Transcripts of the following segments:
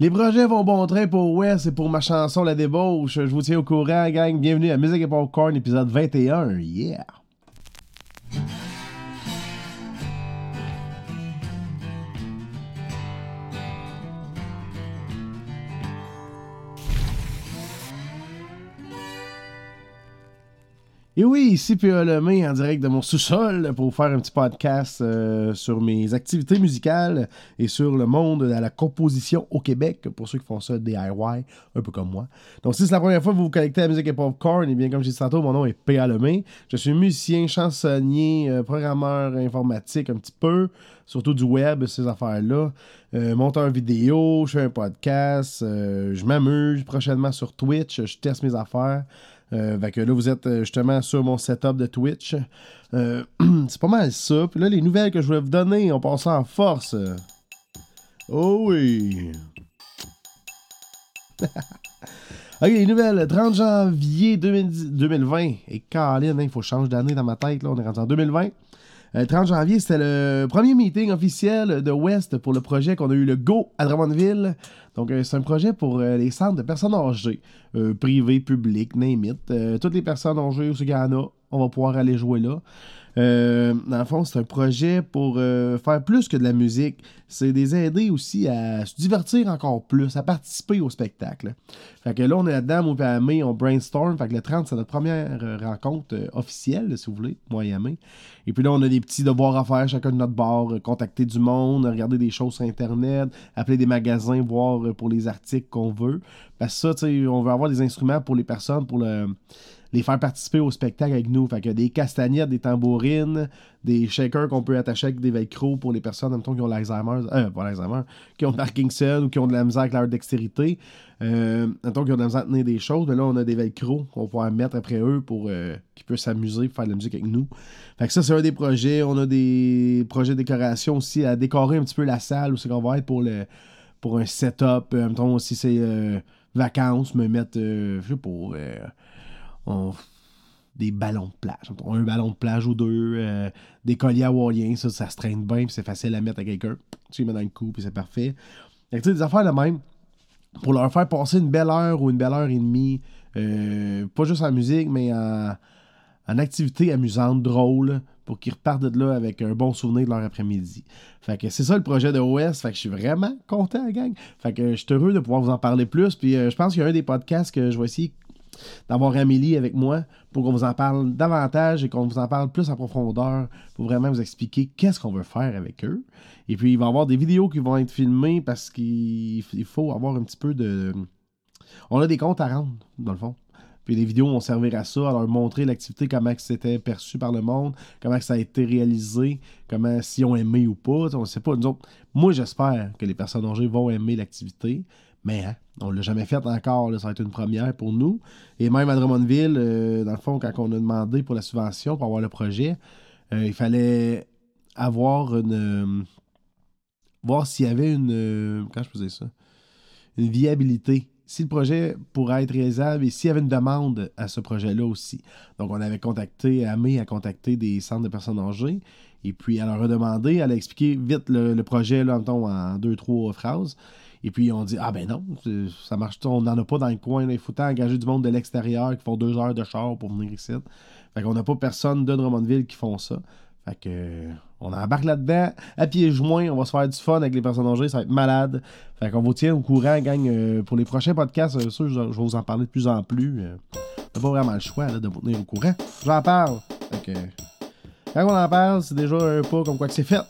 Les projets vont bon train pour West et pour ma chanson La Débauche. Je vous tiens au courant, gang. Bienvenue à Musique et Popcorn, épisode 21. Yeah! Et oui, ici P.A. Lemay en direct de mon sous-sol pour faire un petit podcast euh, sur mes activités musicales et sur le monde de la composition au Québec, pour ceux qui font ça DIY, un peu comme moi. Donc si c'est la première fois que vous vous connectez à la musique et popcorn, et eh bien comme j'ai dit tantôt, mon nom est P.A. Lemay. Je suis musicien, chansonnier, euh, programmeur informatique un petit peu, surtout du web, ces affaires-là. Euh, monteur vidéo, je fais un podcast, je m'amuse prochainement sur Twitch, je teste mes affaires. Euh, que là, vous êtes euh, justement sur mon setup de Twitch. Euh, c'est pas mal ça. Puis là, les nouvelles que je voulais vous donner, on passe en force. Oh oui! ok, les nouvelles. 30 janvier 2020. Et Caroline, il faut changer d'année dans ma tête. Là, on est rendu en 2020. 30 euh, janvier, c'était le premier meeting officiel de West pour le projet qu'on a eu le Go à Drummondville. Donc, euh, c'est un projet pour euh, les centres de personnes âgées, privés, publics, name it. toutes les personnes âgées ou ce qu'il y en a, on va pouvoir aller jouer là. Euh, dans le fond, c'est un projet pour euh, faire plus que de la musique. C'est des aider aussi à se divertir encore plus, à participer au spectacle. Fait que là, on est là-dedans, moi et on brainstorm. Fait que le 30, c'est notre première euh, rencontre officielle, si vous voulez, moi et. Et puis là, on a des petits devoirs à faire, chacun de notre bord, contacter du monde, regarder des choses sur Internet, appeler des magasins, voir pour les articles qu'on veut. Parce que ça, tu sais, on veut avoir des instruments pour les personnes, pour le les faire participer au spectacle avec nous. Fait que des castagnettes, des tambourines, des shakers qu'on peut attacher avec des velcro pour les personnes, même qui ont l'Alzheimer, euh, pas l'Alzheimer, qui ont Parkinson ou qui ont de la misère avec leur dextérité. Euh, qui ont de la misère à tenir des choses, mais là, on a des velcro qu'on va mettre après eux pour euh, qu'ils puissent s'amuser, faire de la musique avec nous. Fait que ça, c'est un des projets. On a des projets de décoration aussi à décorer un petit peu la salle où c'est qu'on va être pour un setup. Euh, mettons, aussi c'est euh, vacances, me mettre, je sais pas, des ballons de plage. Un ballon de plage ou deux, euh, des colliers hawaïens, ça, ça se traîne bien, puis c'est facile à mettre à quelqu'un. Tu les mets dans le cou, puis c'est parfait. tu sais, des affaires de même, pour leur faire passer une belle heure ou une belle heure et demie, euh, pas juste en musique, mais en, activité amusante, drôle, pour qu'ils repartent de là avec un bon souvenir de leur après-midi. Fait que c'est ça le projet de OS. Fait que je suis vraiment content, gang. Fait que je suis heureux de pouvoir vous en parler plus. Puis euh, je pense qu'il y a un des podcasts que je vais essayer d'avoir Amélie avec moi pour qu'on vous en parle davantage et qu'on vous en parle plus en profondeur pour vraiment vous expliquer qu'est-ce qu'on veut faire avec eux. Et puis, il va y avoir des vidéos qui vont être filmées parce qu'il faut avoir un petit peu de... On a des comptes à rendre, dans le fond. Puis les vidéos vont servir à ça, à leur montrer l'activité, comment c'était perçu par le monde, comment ça a été réalisé, comment si ont aimé ou pas. On ne sait pas. Nous moi, j'espère que les personnes âgées vont aimer l'activité. Mais hein, on ne l'a jamais fait encore, ça va être une première pour nous. Et même à Drummondville, euh, dans le fond, quand on a demandé pour la subvention, pour avoir le projet, euh, il fallait avoir une. Euh, voir s'il y avait une. comment je faisais ça Une viabilité. Si le projet pourrait être réalisable et s'il y avait une demande à ce projet-là aussi. Donc, on avait contacté, Amé a contacté des centres de personnes âgées. Et puis, elle leur a demandé, elle a expliqué vite le, projet là, en deux, trois phrases. Et puis on dit Ah ben non, ça marche on n'en a pas dans le coin. Il faut engager du monde de l'extérieur qui font deux heures de char pour venir ici. Fait qu'on n'a pas personne de Drummondville qui font ça. Fait que on embarque là-dedans, à pieds joints, on va se faire du fun avec les personnes âgées, ça va être malade. Fait qu'on vous tient au courant, gang, euh, pour les prochains podcasts, euh, je, vais vous en parler de plus en plus. Euh, on pas vraiment le choix de vous tenir au courant. J'en parle. Fait que, quand on en parle, c'est déjà un pas comme quoi que c'est fait.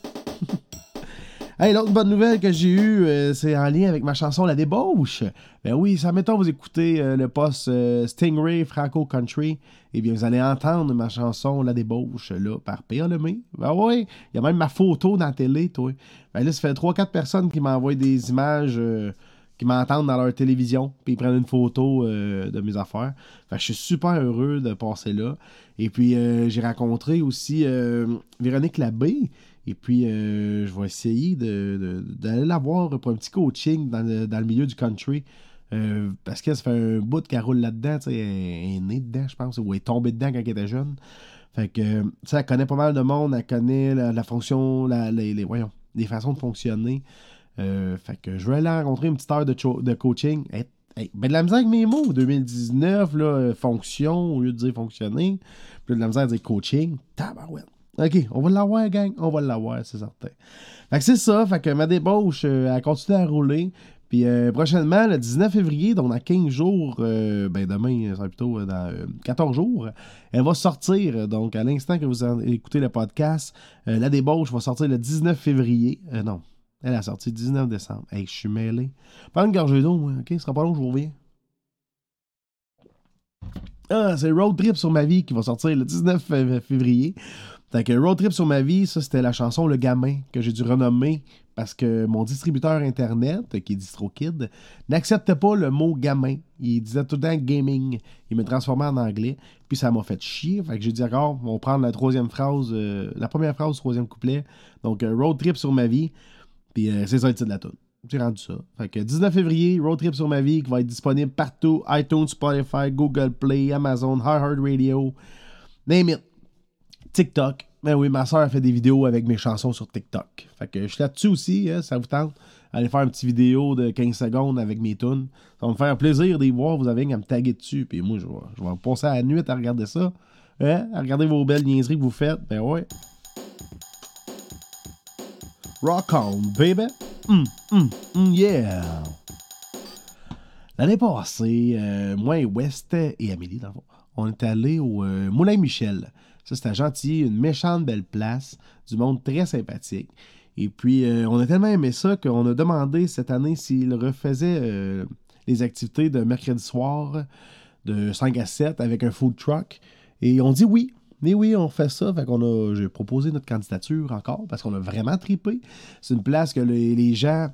Hey, l'autre bonne nouvelle que j'ai eue, euh, c'est en lien avec ma chanson La Débauche. Ben oui, ça mettons vous écoutez euh, le poste euh, Stingray Franco Country, eh bien vous allez entendre ma chanson La Débauche là par P.A. Lemay. Ben oui, il y a même ma photo dans la télé, toi. Ben là, ça fait 3-4 personnes qui m'envoient des images qui m'entendent dans leur télévision, puis ils prennent une photo de mes affaires. Fait que je suis super heureux de passer là. Et puis, j'ai rencontré aussi Véronique Labbé, et puis, euh, je vais essayer d'aller la voir pour un petit coaching dans le, milieu du country. Euh, parce que ça fait un bout qu'elle roule là-dedans. Elle est née dedans, je pense, ou elle est tombée dedans quand elle était jeune. Fait que, tu elle connaît pas mal de monde, elle connaît la, fonction, les, voyons, les façons de fonctionner. fait que je vais aller rencontrer une petite heure de, de coaching. ben de la misère avec mes mots. 2019, là, fonction au lieu de dire fonctionner. Puis de la misère à dire coaching. Tabarouette. OK, on va l'avoir, gang. On va l'avoir, c'est certain. Fait que c'est ça. Fait que ma débauche, elle continue à rouler. Puis euh, prochainement, le 19 février, donc dans 15 jours, euh, ben demain, ça plutôt euh, dans 14 jours, elle va sortir. Donc à l'instant que vous écoutez le podcast, la débauche va sortir le 19 février. non, elle a sorti le 19 décembre. Hey, je suis mêlé. Pas une gorgée d'eau, moi. OK, ce sera pas long, je vous reviens. Ah, c'est Road Trip sur ma vie qui va sortir le 19 février. Fait que Road Trip sur ma vie, ça c'était la chanson Le Gamin que j'ai dû renommer parce que mon distributeur internet, qui est DistroKid, n'acceptait pas le mot gamin. Il disait tout le temps gaming. Il me transformait en anglais. Puis ça m'a fait chier. Fait que j'ai dit d'accord, on va prendre la troisième phrase, euh, la première phrase du troisième couplet. Donc euh, Road Trip sur ma vie. Puis euh, c'est ça le titre de la tune. J'ai rendu ça. Fait que 19 février, Road Trip sur ma vie qui va être disponible partout iTunes, Spotify, Google Play, Amazon, Radio, name it. TikTok. Ben oui, ma soeur a fait des vidéos avec mes chansons sur TikTok. Fait que je suis là-dessus aussi, hein, ça vous tente? Allez faire une petite vidéo de 15 secondes avec mes tunes. Ça va me faire plaisir de les voir. Vous avez à me taguer dessus. Puis moi, je vais, je vais passer à la nuit à regarder ça. Hein? À regarder vos belles niaiseries que vous faites. Ben ouais. Rock on, baby. Mm, mm, mm, yeah. L'année passée, euh, moi et West et Amélie, on est allés au euh, Moulin Michel. Ça, c'était gentil, une méchante belle place, du monde très sympathique. Et puis, euh, on a tellement aimé ça qu'on a demandé cette année s'il refaisait euh, les activités de mercredi soir de 5 à 7 avec un food truck. Et on dit oui. Mais oui, on fait ça. Fait qu'on a, j'ai proposé notre candidature encore parce qu'on a vraiment tripé. C'est une place que les, gens,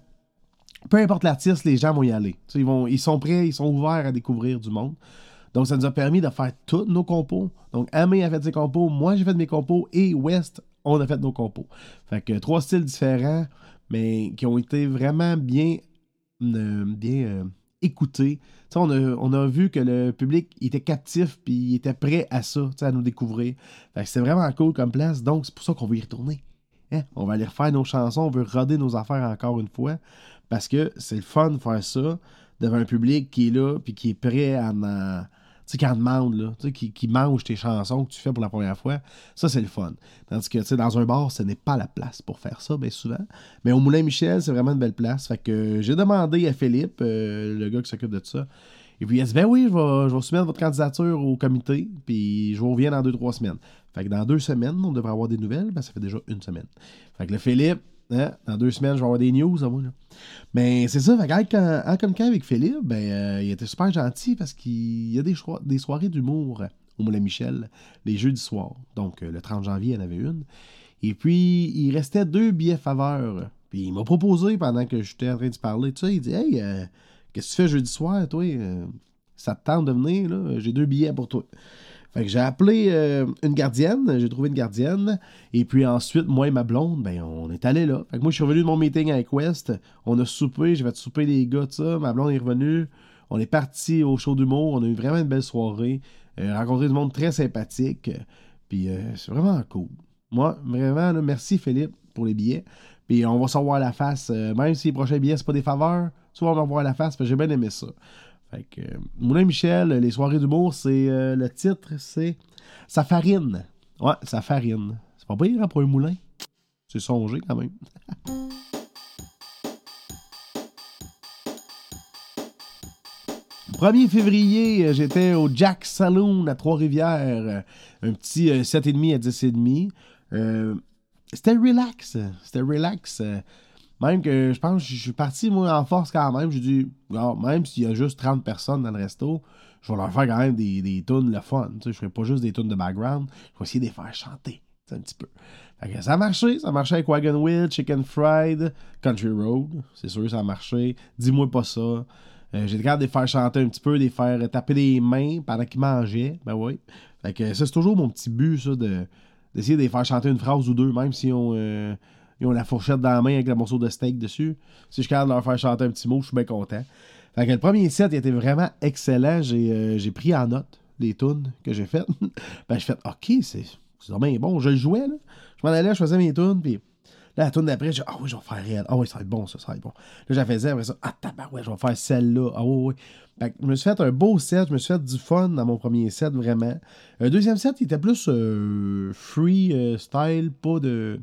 peu importe l'artiste, les gens vont y aller. ils, vont, ils sont prêts, ils sont ouverts à découvrir du monde. Donc, ça nous a permis de faire tous nos compos. Donc, Amé a fait ses compos, moi j'ai fait mes compos et West, on a fait nos compos. Fait que trois styles différents, mais qui ont été vraiment bien, euh, bien euh, écoutés. On a, on a, vu que le public était captif puis il était prêt à ça, à nous découvrir. Fait que c'est vraiment cool comme place, donc c'est pour ça qu'on veut y retourner. Hein? On va aller refaire nos chansons, on veut roder nos affaires encore une fois parce que c'est le fun de faire ça devant un public qui est là puis qui est prêt à en sais, qui en demande, là, tu sais, qui, qui mange tes chansons que tu fais pour la première fois, ça, c'est le fun. Tandis que, tu sais, dans un bar, ce n'est pas la place pour faire ça, bien souvent. Mais au Moulin Michel, c'est vraiment une belle place. Fait que j'ai demandé à Philippe, euh, le gars qui s'occupe de ça, et puis il a dit, ben oui, je vais, je vais soumettre votre candidature au comité, puis je vous reviens dans deux, trois semaines. Fait que dans deux semaines, on devrait avoir des nouvelles, ben ça fait déjà une semaine. Fait que le Philippe, Hein? Dans deux semaines, je vais avoir des news à moi. Mais c'est ça, fait en, communiquant avec Philippe, ben, euh, il était super gentil parce qu'il y a des, soirées d'humour au Moulin Michel, les jeudis soirs. Donc, euh, le 30 janvier, il y en avait une. Et puis, il restait deux billets faveurs. Puis, il m'a proposé pendant que j'étais en train de parler, tu sais, il dit Hey, euh, qu'est-ce que tu fais jeudi soir, toi? Ça te tente de venir, là? J'ai deux billets pour toi. J'ai appelé euh, une gardienne, j'ai trouvé une gardienne, et puis ensuite, moi et ma blonde, ben, on est allé là. Fait que moi, je suis revenu de mon meeting avec West, on a soupé, j'ai fait souper les gars, ça, ma blonde est revenue, on est parti au show d'humour, on a eu vraiment une belle soirée, euh, rencontré du monde très sympathique, puis euh, c'est vraiment cool. Moi, vraiment, merci Philippe pour les billets, puis on va savoir la face, même si les prochains billets, c'est pas des faveurs, tu vas voir la face, j'ai bien aimé ça. Moulin Michel, les soirées d'humour, c'est euh, le titre, c'est Sa farine. Ouais, sa farine. C'est pas pire hein, pour un moulin. C'est songé quand même. 1er février, euh, j'étais au Jack Saloon à Trois-Rivières. Un petit 7,5 euh, à 10,5. Euh, c'était relax. C'était relax. Même que je pense que je suis parti, moi, en force quand même. J'ai dit, même s'il y a juste 30 personnes dans le resto, je vais leur faire quand même des, des tunes le fun. Tu sais, je ferai pas juste des tunes de background. Je vais essayer de les faire chanter. Un petit peu. ça a marché. Ça a marché avec Wagon Wheel, Chicken Fried, Country Road. C'est sûr, ça a marché. Dis-moi pas ça. Euh, j'ai le de les faire chanter un petit peu, de les faire taper des mains pendant qu'ils mangeaient. Ben oui. Fait que ça, c'est toujours mon petit but, ça, de, d'essayer de les faire chanter une phrase ou deux, même si on. Euh, ils ont la fourchette dans la main avec le morceau de steak dessus. Si je suis capable de leur faire chanter un petit mot, je suis bien content. Fait que le premier set il était vraiment excellent. J'ai, euh, pris en note les tunes que j'ai faites. ben, j'ai fait OK, c'est, bien bon. Je le jouais, là. Je m'en allais, je faisais mes tunes, puis Là, la tourne d'après, j'ai ah oui, je vais faire réel. Ah oui, ça va être bon, ça, ça va être bon. Là, j'en faisais après ça, ah tabarouette, je vais faire celle-là. Ah oui. Fait que je me suis fait un beau set, je me suis fait du fun dans mon premier set, vraiment. Un deuxième set, il était plus euh, free euh, style, pas de.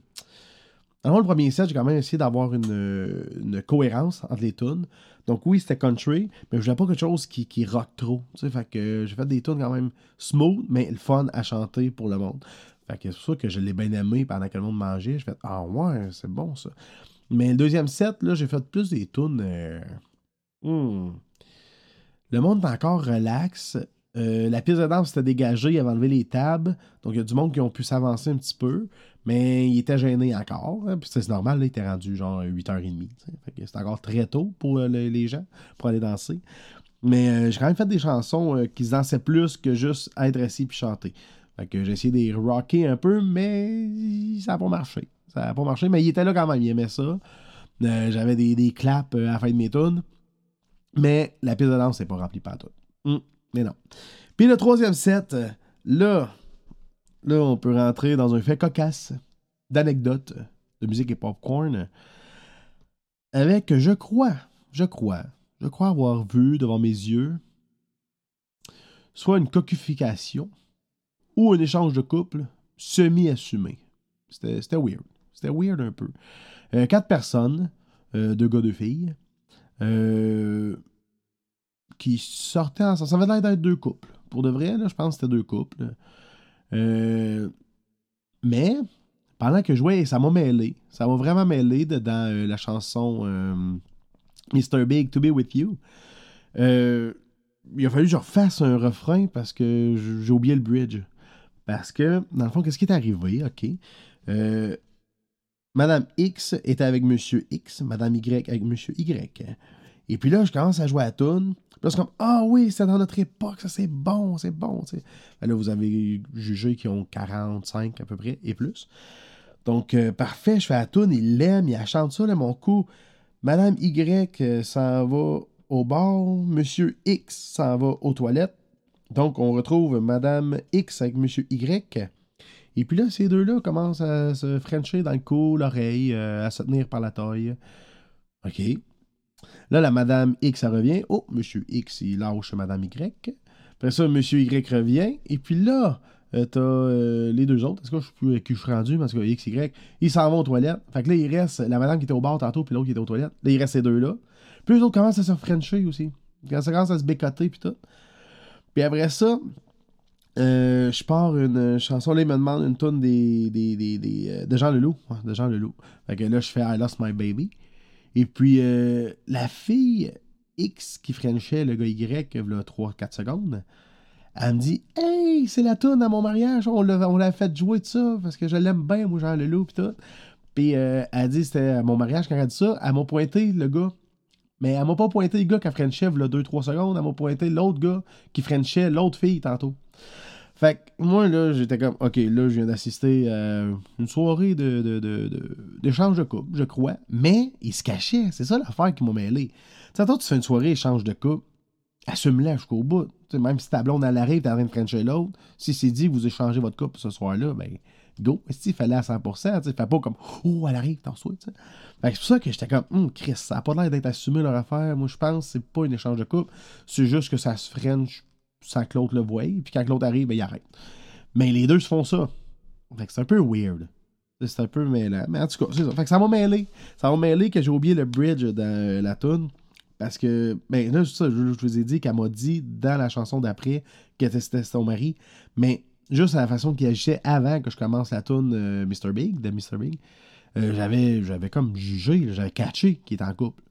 Dans le premier set, j'ai quand même essayé d'avoir une, cohérence entre les tunes. Donc oui, c'était country, mais je voulais pas quelque chose qui, rock trop. J'ai fait des tunes quand même smooth, mais le fun à chanter pour le monde. Fait que c'est pour ça que je l'ai bien aimé pendant que le monde mangeait. J'ai fait Ah ouais, c'est bon ça. Mais le deuxième set, là, j'ai fait plus des tunes. Euh, hmm. Le monde est encore relax. Euh, la piste de danse s'était dégagée, il avait enlevé les tables. Donc, il y a du monde qui ont pu s'avancer un petit peu. Mais il était gêné encore. Hein, puis c'est normal, il était rendu genre 8h30. C'est encore très tôt pour euh, les gens pour aller danser. Mais j'ai quand même fait des chansons qui se dansaient plus que juste être assis puis chanter. Fait j'ai essayé de les rocker un peu, mais ça n'a pas marché. Ça n'a pas marché, mais il était là quand même, il aimait ça. Euh, j'avais des, claps euh, à la fin de mes tunes. Mais la piste de danse n'est pas remplie par tout. Hum, mais non. Puis le troisième set, là, là, on peut rentrer dans un fait cocasse d'anecdotes de musique et popcorn. Avec, je crois, je crois, je crois avoir vu devant mes yeux soit une coquification ou un échange de couple semi-assumé. C'était weird. C'était weird un peu. Euh, quatre personnes, euh, deux gars, deux filles, euh, qui sortaient ensemble. Ça avait l'air d'être deux couples. Pour de vrai, là, je pense que c'était deux couples. mais, pendant que je jouais, ça m'a mêlé. Ça m'a vraiment mêlé dans la chanson Mr. Big, To Be With You il a fallu que je refasse un refrain parce que j'ai oublié le bridge. Parce que, dans le fond, qu'est-ce qui est arrivé? OK. Euh, Madame X était avec Monsieur X, Madame Y avec Monsieur Y. Et puis là, je commence à jouer à la Là, c'est comme Ah oui, c'est dans notre époque, ça c'est bon, c'est bon. Ben là, vous avez jugé qu'ils ont 45 à peu près et plus. Donc, euh, parfait, je fais la tune, il l'aime, il chante ça, là, mon coup. Madame Y euh, s'en va au bar, Monsieur X s'en va aux toilettes. Donc, on retrouve Madame X avec Monsieur Y. Et puis là, ces deux-là commencent à se frencher dans le cou, l'oreille, euh, à se tenir par la taille. OK. Là, la Madame X, elle revient. Oh, Monsieur X, il lâche Madame Y. Après ça, Monsieur Y revient. Et puis là, euh, t'as euh, les deux autres. Est-ce que je suis plus je suis rendu? Parce que X, Y, ils s'en vont aux toilettes. Fait que là, il reste la madame qui était au bar tantôt, puis l'autre qui était aux toilettes. Là, il reste ces deux-là. Puis les autres commencent à se frencher aussi. Ça commence à se bécoter, puis tout. Puis après ça, euh, je pars une chanson. Là, il me demande une tonne des, des, des, des euh, de Jean Leloup. de Jean Leloup. Fait que là, je fais I Lost My Baby. Et puis, euh, la fille X qui frenchait le gars Y, a 3-4 secondes, elle me dit Hey, c'est la tonne à mon mariage. On l'a fait jouer de ça parce que je l'aime bien, moi, Jean Leloup. Puis tout. Puis, elle dit C'était à mon mariage quand elle a dit ça. Elle m'a pointé le gars mais elle m'a pas pointé le gars qui a Frenché là 2-3 secondes. Elle m'a pointé l'autre gars qui Frenchait l'autre fille tantôt. Fait que moi, là, j'étais comme, OK, là, je viens d'assister à une soirée d'échange de, de, de, couple, je crois. Mais il se cachait. C'est ça l'affaire qui m'a mêlé. Tu toi, tu fais une soirée échange de couple, assume-la jusqu'au bout. même si ta blonde, elle arrive, t'es en train de Frencher l'autre, si c'est dit vous échangez votre couple ce soir-là, ben, go. il fallait à 100%. Tu fais pas comme, oh, elle arrive, t'en souhaites. C'est pour ça que j'étais comme, hum, Chris, ça n'a pas l'air d'être assumé leur affaire. Moi, je pense c'est pas un échange de couple. C'est juste que ça se freine sans que l'autre le voie. Puis quand l'autre arrive, ben, il arrête. Mais les deux se font ça. C'est un peu weird. C'est un peu mêlant. Mais en tout cas, c'est ça. Fait que ça m'a mêlé. Ça m'a mêlé que j'ai oublié le bridge dans euh, la tune. Parce que, ben là, ça, je, vous ai dit qu'elle m'a dit dans la chanson d'après que c'était son mari. Mais juste à la façon qu'il agissait avant que je commence la tune euh, Mr. Big, de Mr. Big. Euh, j'avais, j'avais comme jugé, j'avais catché qu'il était en couple.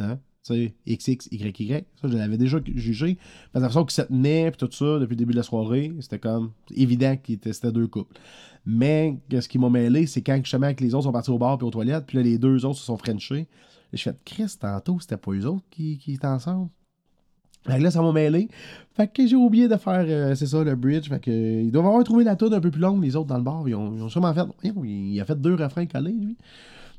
Hein? Sais, XX, YY. Ça, je l'avais déjà jugé. Parce que la façon qu'il se tenait, puis tout ça, depuis le début de la soirée, c'était comme évident qu'il c'était deux couples. Mais, ce qui m'a mêlé, c'est quand justement avec les autres sont partis au bar puis aux toilettes, puis là, les deux autres se sont frenchés. Et je fais, Chris, tantôt, c'était pas eux autres qui, étaient ensemble. Fait que là, ça m'a mêlé. Fait que j'ai oublié de faire, euh, c'est ça, le bridge. Fait que, ils doivent avoir trouvé la toune un peu plus longue, les autres dans le bar. Ils ont, sûrement fait. Il a fait deux refrains collés, lui.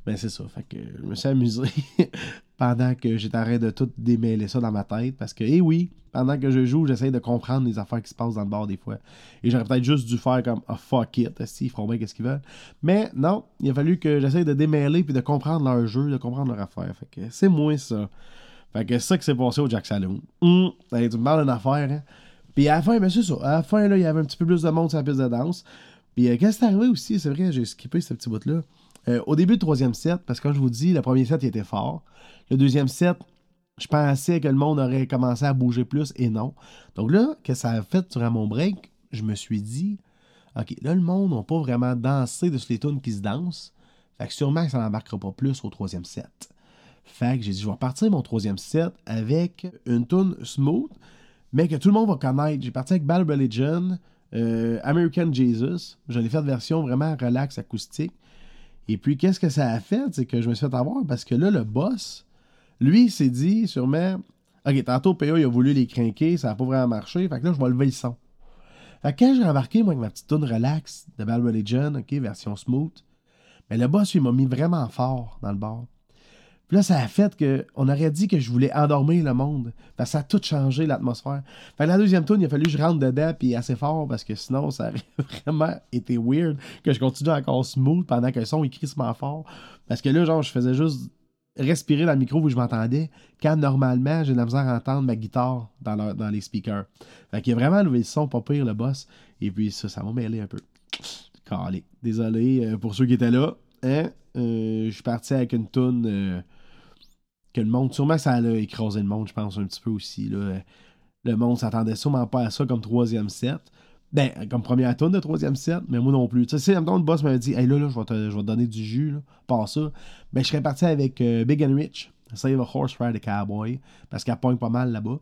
Ben c'est ça. Fait que je me suis amusé pendant que j'étais de tout démêler ça dans ma tête. Parce que, eh oui, pendant que je joue, j'essaie de comprendre les affaires qui se passent dans le bar des fois. Et j'aurais peut-être juste dû faire comme ah fuck it, si ils feront bien qu'est-ce qu'ils veulent. Mais non, il a fallu que j'essaie de démêler puis de comprendre leur jeu, de comprendre leur affaire. Fait que c'est moins ça. Fait que c'est ça qui s'est passé au Jack Saloon. Hum, tu me parles d'une affaire, hein. Puis à la fin, ben c'est ça. À la fin, là, il y avait un petit peu plus de monde sur la piste de danse. Puis euh, qu'est-ce qui est arrivé aussi, c'est vrai, j'ai skippé ce petit bout-là. Euh, au début du troisième set, parce que comme je vous dis, le premier set il était fort. Le deuxième set, je pensais que le monde aurait commencé à bouger plus et non. Donc là, que ça a fait durant mon break, je me suis dit, OK, là, le monde n'a pas vraiment dansé de les tunes qui se dansent. Fait que sûrement que ça n'embarquera pas plus au troisième set. Fait que j'ai dit, je vais partir mon troisième set avec une tune smooth, mais que tout le monde va connaître. J'ai parti avec Bad Religion, euh, American Jesus. J'en ai fait une version vraiment relax acoustique. Et puis, qu'est-ce que ça a fait? C'est que je me suis fait avoir parce que là, le boss, lui, il s'est dit sûrement Ok, tantôt, PA, il a voulu les craquer, ça n'a pas vraiment marché. Fait que là, je vais lever le son. Fait que quand j'ai embarqué, moi, avec ma petite tune relax de Bad Religion, ok, version smooth, mais le boss, il m'a mis vraiment fort dans le bar. Puis là, ça a fait qu'on aurait dit que je voulais endormir le monde. Parce que ça a tout changé, l'atmosphère. Fait que la deuxième tourne, il a fallu que je rentre dedans, puis assez fort, parce que sinon, ça aurait vraiment été weird que je continue encore smooth pendant que le son est crissement fort. Parce que là, genre, je faisais juste respirer dans le micro où je m'entendais, quand normalement, j'ai de la misère à entendre ma guitare dans, dans les speakers. Fait qu'il a vraiment levé le son, pas pire, le boss. Et puis ça, ça m'a mêlé un peu. Calé. Désolé euh, pour ceux qui étaient là. Hein? Euh, je suis parti avec une toune... Euh, que le monde, sûrement ça a écrasé le monde, je pense, un petit peu aussi. Là. Le monde s'attendait sûrement pas à ça comme troisième set. Ben, comme première tourne de troisième set, mais moi non plus. Tu sais, le boss m'a dit, hey là, là, je vais te, donner du jus, là, pas ça. Ben, je serais parti avec euh, Big and Rich, Save a Horse Ride a Cowboy, parce qu'elle pogne pas mal là-bas.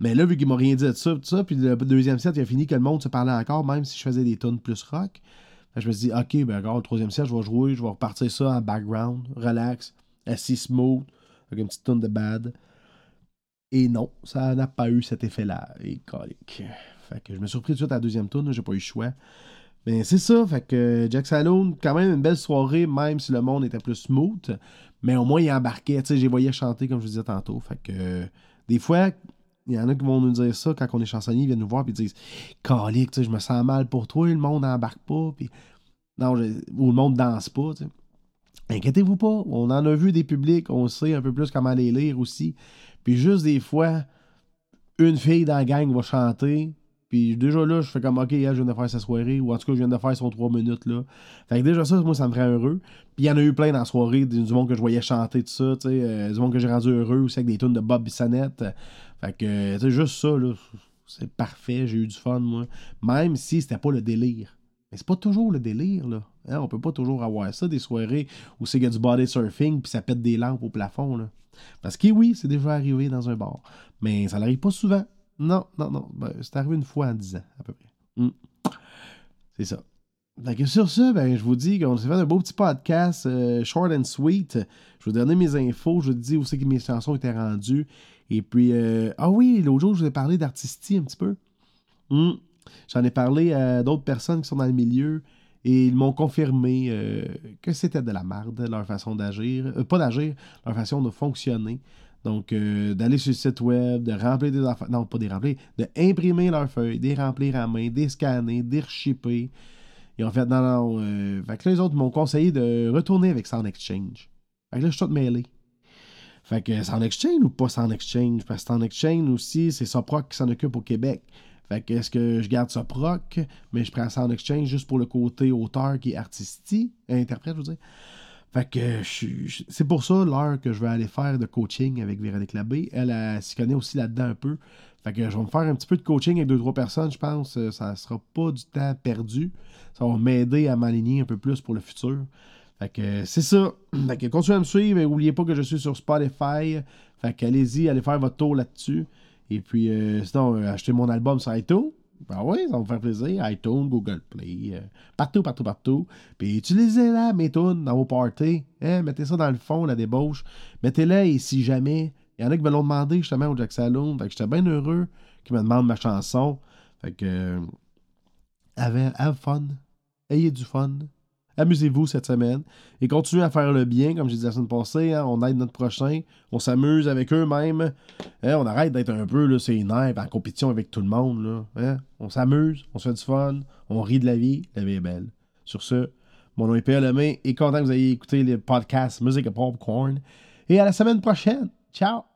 Mais là, vu qu'il m'a rien dit de ça, tout ça, puis le deuxième set, il a fini que le monde se parlait encore, même si je faisais des tunes plus rock. Ben, je me suis dit, ok, ben, le troisième set, je vais jouer, je vais repartir ça en background, relax, assis smooth avec une petite tonne de bad. Et non, ça n'a pas eu cet effet-là. Et colique. Je me suis surpris tout de suite à la deuxième tourne, j'ai pas eu le choix. Mais c'est ça, fait que Jack Saloon, quand même une belle soirée, même si le monde était plus smooth. Mais au moins, il embarquait, tu sais, j'ai voyé chanter, comme je vous disais tantôt. Fait que des fois, il y en a qui vont nous dire ça quand on est chansonnier, ils viennent nous voir et disent Calique, tu sais, je me sens mal pour toi, le monde n'embarque pas. Puis... Non, ou le monde danse pas, tu sais. Inquiétez-vous pas, on en a vu des publics, on sait un peu plus comment les lire aussi. Puis juste des fois, une fille dans la gang va chanter, puis déjà là, je fais comme, OK, je viens de faire sa soirée, ou en tout cas, je viens de faire son trois minutes là. Fait que déjà ça, moi, ça me rend heureux. Puis il y en a eu plein dans la soirée, du monde que je voyais chanter, tout ça, tu sais, euh, du monde que j'ai rendu heureux aussi avec des tunes de Bob Bissonnette. Fait que, tu sais, juste ça, là, c'est parfait, j'ai eu du fun, moi. Même si c'était pas le délire. Mais c'est pas toujours le délire, là. Hein, on peut pas toujours avoir ça, des soirées où c'est qu'il y a du body surfing puis ça pète des lampes au plafond, là. Parce que oui, c'est déjà arrivé dans un bar. Mais ça n'arrive pas souvent. Non, non, non. Ben, c'est arrivé une fois en dix ans, à peu près. Hmm. C'est ça. Donc, sur ça, ben, je vous dis qu'on s'est fait un beau petit podcast euh, short and sweet. Je vous donner mes infos. Je vous dis où c'est que mes chansons étaient rendues. Et puis, euh, ah oui, l'autre jour, je vous ai parlé d'artistie un petit peu. Hmm. J'en ai parlé à d'autres personnes qui sont dans le milieu et ils m'ont confirmé euh, que c'était de la marde, leur façon d'agir. Euh, pas d'agir, leur façon de fonctionner. Donc, euh, d'aller sur le site web, de remplir des affaires. Non, pas des remplir, de imprimer leurs feuilles, des remplir à main, des scanner, des reshipper. Ils ont fait, non, non. fait que là, les autres m'ont conseillé de retourner avec Sound Exchange. Fait que là, je suis tout mêlé. Fait que Sound Exchange ou pas Sound Exchange? Parce que Sound Exchange aussi, c'est Soproc qui s'en occupe au Québec. Fait que est-ce que je garde ça proc, mais je prends ça en exchange juste pour le côté auteur qui est artistique, interprète, je veux dire. Fait que c'est pour ça l'heure que je vais aller faire de coaching avec Véronique Labbé. Elle, elle, s'y connaît aussi là-dedans un peu. Fait que je vais me faire un petit peu de coaching avec deux, trois personnes, je pense. Ça sera pas du temps perdu. Ça va m'aider à m'aligner un peu plus pour le futur. Fait que c'est ça. Fait que continuez à me suivre et n'oubliez pas que je suis sur Spotify. Fait que allez-y, allez faire votre tour là-dessus. Et puis, euh, sinon, euh, acheter mon album sur iTunes. Ben oui, ça va me faire plaisir. iTunes, Google Play, euh, partout, partout, partout. Puis utilisez-la, mes tunes, dans vos parties. Hein, mettez ça dans le fond, la débauche. Mettez-la et si jamais, il y en a qui me l'ont demandé justement au Jack Saloon. Fait que j'étais bien heureux qu'ils me demandent ma chanson. Fait que, have, have fun. Ayez du fun. Amusez-vous cette semaine et continuez à faire le bien, comme j'ai dit la semaine passée. Hein. on aide notre prochain, on s'amuse avec eux-mêmes. Hein. on arrête d'être un peu là, c'est nerfs en compétition avec tout le monde. Hein. On s'amuse, on se fait du fun, on rit de la vie. La vie est belle. Sur ce, mon nom est Pierre Lemay et content que vous ayez écouté le podcast Music of Popcorn. Et à la semaine prochaine. Ciao!